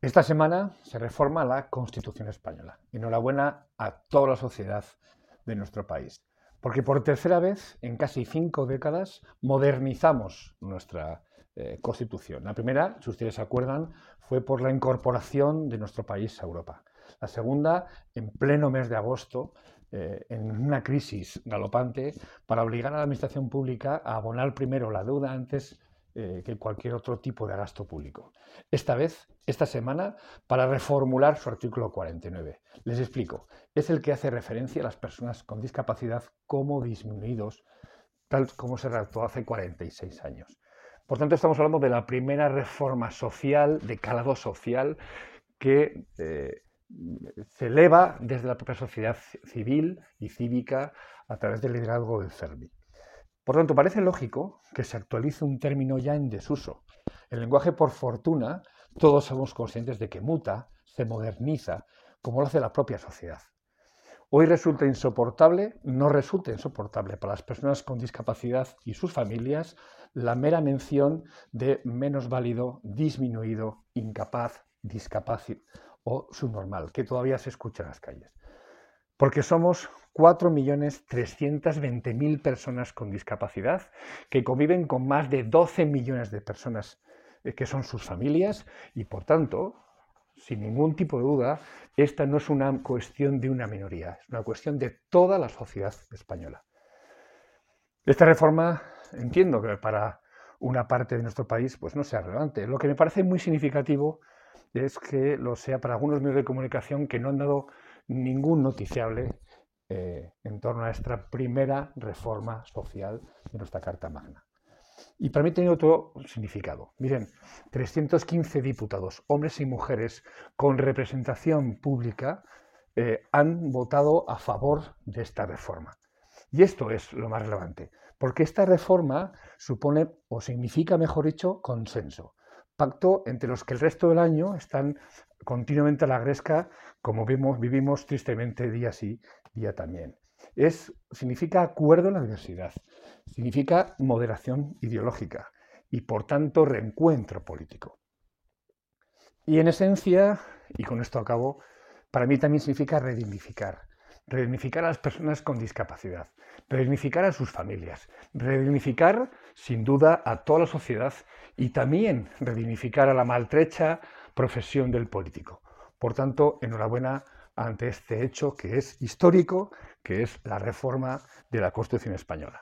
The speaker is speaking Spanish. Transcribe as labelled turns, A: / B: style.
A: Esta semana se reforma la Constitución española. Enhorabuena a toda la sociedad de nuestro país, porque por tercera vez en casi cinco décadas modernizamos nuestra eh, Constitución. La primera, si ustedes se acuerdan, fue por la incorporación de nuestro país a Europa. La segunda, en pleno mes de agosto, eh, en una crisis galopante, para obligar a la Administración Pública a abonar primero la deuda antes eh, que cualquier otro tipo de gasto público. Esta vez, esta semana, para reformular su artículo 49. Les explico. Es el que hace referencia a las personas con discapacidad como disminuidos, tal como se redactó hace 46 años. Por tanto, estamos hablando de la primera reforma social, de calado social, que eh, se eleva desde la propia sociedad civil y cívica a través del liderazgo del CERMI. Por tanto, parece lógico que se actualice un término ya en desuso. El lenguaje, por fortuna, todos somos conscientes de que muta, se moderniza, como lo hace la propia sociedad. Hoy resulta insoportable, no resulta insoportable para las personas con discapacidad y sus familias la mera mención de menos válido, disminuido, incapaz, discapacidad o subnormal, que todavía se escucha en las calles. Porque somos 4.320.000 personas con discapacidad que conviven con más de 12 millones de personas eh, que son sus familias y por tanto, sin ningún tipo de duda, esta no es una cuestión de una minoría, es una cuestión de toda la sociedad española. Esta reforma entiendo que para una parte de nuestro país pues no sea relevante. Lo que me parece muy significativo es que lo sea para algunos medios de comunicación que no han dado ningún noticiable eh, en torno a esta primera reforma social de nuestra Carta Magna. Y para mí tiene otro significado. Miren, 315 diputados, hombres y mujeres con representación pública, eh, han votado a favor de esta reforma. Y esto es lo más relevante, porque esta reforma supone, o significa, mejor dicho, consenso. Pacto entre los que el resto del año están continuamente la gresca, como vimos, vivimos tristemente día sí, día también. Es, significa acuerdo en la diversidad, significa moderación ideológica y por tanto reencuentro político. Y en esencia, y con esto acabo, para mí también significa redignificar, redignificar a las personas con discapacidad, redignificar a sus familias, redignificar sin duda a toda la sociedad y también redignificar a la maltrecha profesión del político. Por tanto, enhorabuena ante este hecho que es histórico, que es la reforma de la Constitución española.